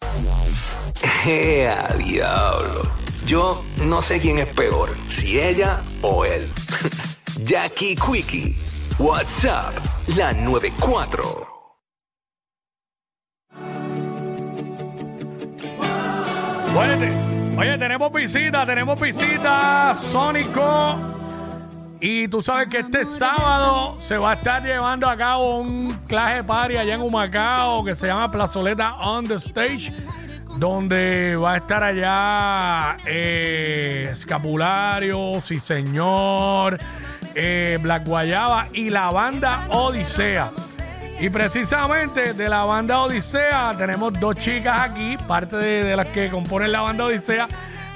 ¡Ea, diablo! Yo no sé quién es peor, si ella o él. Jackie Quickie, WhatsApp, la 94. Oye, oye, tenemos visita, tenemos visita, Sónico. Y tú sabes que este sábado se va a estar llevando a cabo un clase party allá en Humacao que se llama Plazoleta on the Stage, donde va a estar allá eh, Escapulario, Sí Señor, eh, Black Guayaba y la banda Odisea. Y precisamente de la banda Odisea tenemos dos chicas aquí, parte de, de las que componen la banda Odisea.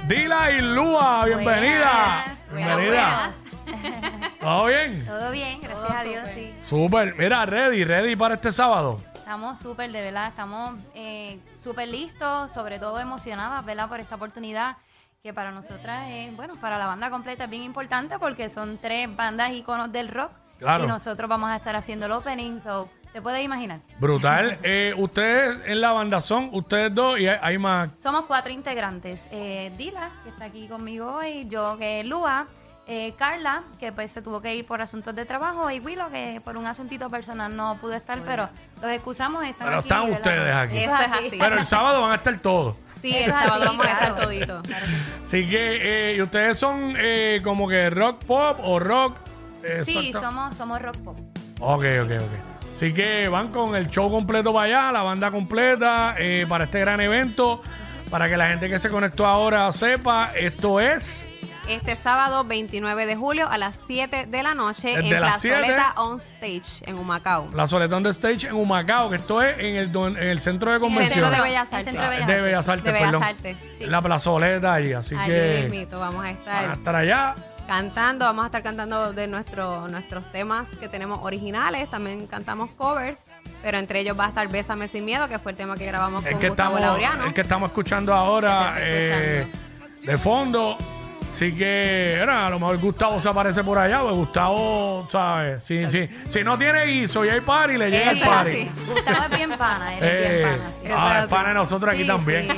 Dila y Lua, bienvenida. Buenas. Bienvenida. ¿Todo bien? Todo bien, gracias a Dios, sí. Súper. Mira, ready, ready para este sábado. Estamos súper, de verdad, estamos eh, súper listos, sobre todo emocionadas, ¿verdad? Por esta oportunidad que para nosotras, es, bueno, para la banda completa es bien importante porque son tres bandas íconos del rock. Claro. Y nosotros vamos a estar haciendo el opening, so, ¿te puedes imaginar? Brutal. Eh, ustedes en la banda son ustedes dos y hay, hay más. Somos cuatro integrantes. Eh, Dila, que está aquí conmigo hoy, yo que es Lua, eh, Carla, que pues se tuvo que ir por asuntos de trabajo, y Willow, que por un asuntito personal no pudo estar, pero los excusamos, están Pero aquí, están ¿verdad? ustedes aquí. Eso es así. Pero el sábado van a estar todos. Sí, el sábado así, vamos a estar claro. todito. Así que, eh, ¿y ustedes son eh, como que rock pop o rock? eh, Sí, exacto? somos, somos rock pop. Ok, ok, ok. Así que van con el show completo para allá, la banda completa, eh, para este gran evento. Para que la gente que se conectó ahora sepa, esto es Este sábado 29 de julio a las 7 de la noche Desde en las 7. Plazoleta On Stage en Humacao. la Soletón de Stage en Humacao, que esto es en el, don- en el centro de En el convenciones. Centro de Bellas El. Centro de Bellas de Artes, Bellas Artes, De Bellas perdón. Artes, sí. La plazoleta ahí, así Allí que mismito vamos a van a estar estar allá. cantando, vamos a estar cantando de nuestro, nuestros temas que tenemos originales, también cantamos covers, pero entre ellos va a estar Bésame sin miedo, que fue el tema que grabamos El con que, Gustavo estamos, Laureano. el que estamos escuchando ahora Que se eh, de fondo. Así que, era, a lo mejor Gustavo se aparece por allá, pues Gustavo, ¿sabes? Si, si, si no tiene guiso y hay party, le llega el party. sí. Gustavo es bien pana, él es Eh, bien pana. sí. ah, es pana de nosotros aquí Sí, también.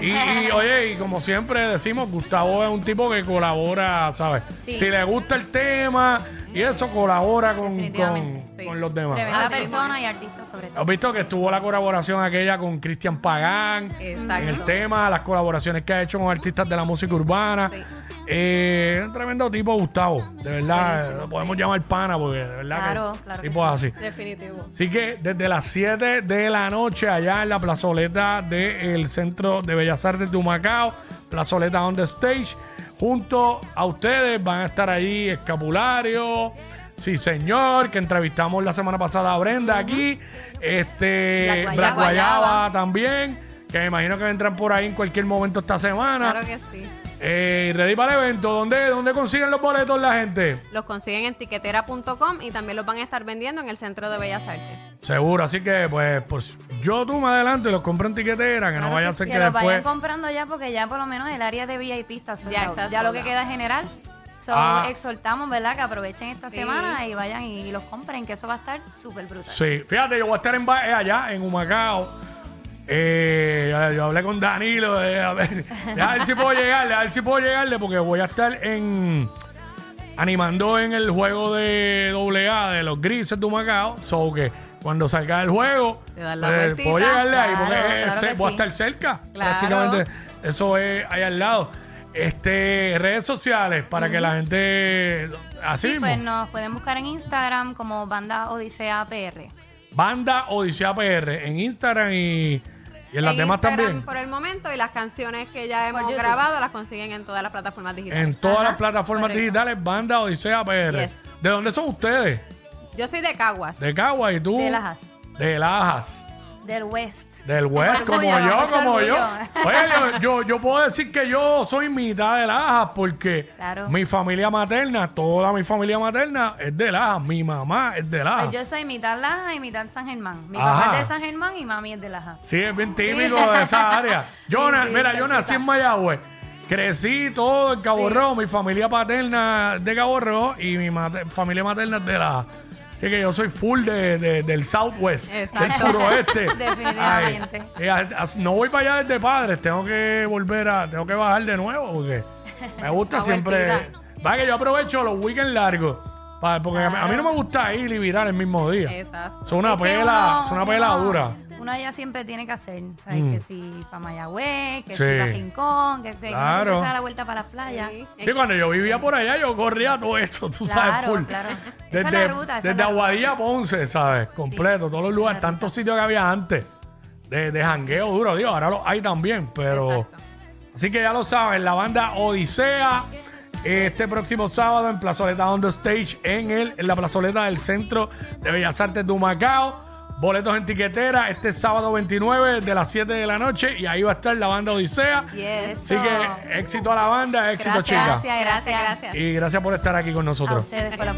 sí, Y, y, oye, y como siempre decimos, Gustavo es un tipo que colabora, ¿sabes? Sí. Si le gusta el tema y eso, colabora con, con, Definitivamente, sí. con los demás. Tremenda Así persona y artista sobre todo. ¿Has visto que estuvo la colaboración aquella con Cristian Pagán Exacto. en el tema, las colaboraciones que ha hecho con artistas de la música urbana? Sí. Eh, un tremendo tipo, Gustavo. De verdad, lo podemos llamar pana porque de verdad Claro, que claro que tipo así. Definitivo. Así que desde las 7 de la noche allá en la plazoleta del Centro de Bellas Artes de Humacao, plazoleta on the stage, junto a ustedes. Van a estar ahí Escapulario, sí señor, que entrevistamos la semana pasada a Brenda aquí, este Black Black Guayaba. Guayaba también, que me imagino que vendrán por ahí en cualquier momento esta semana. Claro que sí. Eh, ready para el evento, ¿dónde, ¿dónde consiguen los boletos la gente? Los consiguen en tiquetera.com y también los van a estar vendiendo en el Centro de Bellas Artes. Seguro, así que pues, pues yo tú más adelante los compro en tiquetera, que no vaya a que ser sí, que, los después. vayan comprando ya porque ya por lo menos el área de VIP está sold Ya out. está Ya lo sold que out. queda es general. So, Ah. exhortamos, ¿verdad? Que aprovechen esta Sí. semana y vayan y los compren, que eso va a estar súper brutal. Sí, fíjate, yo voy a estar en, ba- eh, allá, en Humacao. Eh, yo- hablé con Danilo, eh, a, ver, a ver si puedo llegarle, a ver si puedo llegarle, porque voy a estar en animando en el juego de AA de los grises de Humacao. So que cuando salga el juego, la pues, puedo llegarle ahí, porque claro voy a estar cerca. Claro. Prácticamente, eso es ahí al lado. Este, redes sociales para que la gente así Sí, mismo. pues nos pueden buscar en Instagram como Banda Odisea PR. Banda Odisea PR en Instagram y, y en las demás Instagram también. por el momento y las canciones que ya hemos YouTube. grabado las consiguen en todas las plataformas digitales. En todas Ajá, las plataformas correcto. digitales, Banda Odisea PR. Yes. ¿De dónde son ustedes? Yo soy de Caguas. De Cagua y tú. De Lajas. De Lajas. Del West. Del West, Orgullo, como yo, como yo. Oye, yo, yo, yo puedo decir que yo soy mitad de Lajas porque Claro. mi familia materna, toda mi familia materna es de Lajas. Mi mamá es de Lajas. Pues yo soy mitad Laja y mitad San Germán. Mi Ajá. papá es de San Germán y mami es de Laja. Sí, es bien típico de esa área. Yo, na- sí, mira, yo nací en Mayagüez. Crecí todo en Cabo Sí. Rojo, mi familia paterna de Cabo Rojo y mi mate- familia materna es de la... Así que yo soy full de, de- del Southwest, del Exacto. suroeste. Definitivamente. Ay, a- a- no voy para allá desde padres, tengo que volver a... Tengo que bajar de nuevo porque me gusta siempre... vueltita. Va que yo aprovecho los weekends largos. pa- porque a mí- a mí no me gusta ir y virar el mismo día. Exacto. Es una Es que pela, uno- es una pela uno- dura. Uno ya siempre tiene que hacer, ¿sabes? Mm. Que si para Mayagüez, que Sí. si para Rincón, que si que Claro. siempre se da la vuelta para las playas. Sí. Sí, cuando yo vivía por allá, yo corría todo eso, tú sabes, Claro, full. claro. Esa Desde, es la ruta, esa es desde la. Aguadilla a Ponce, ¿sabes? Completo, todos los esa es lugares, tantos sitios que había antes. De, de jangueo duro, digo, ahora los hay también, pero... Exacto. Así que ya lo saben, la banda Odisea, este próximo sábado en Plazoleta On The Stage, en, el, en la plazoleta del Centro de Bellas Artes de Humacao. Boletos en tiquetera este sábado 29 de las 7 de la noche y ahí va a estar la banda Odisea. Yes. Así que éxito a la banda, éxito Gracias, chicas. gracias, gracias, gracias. Y gracias por estar aquí con A nosotros. ustedes por la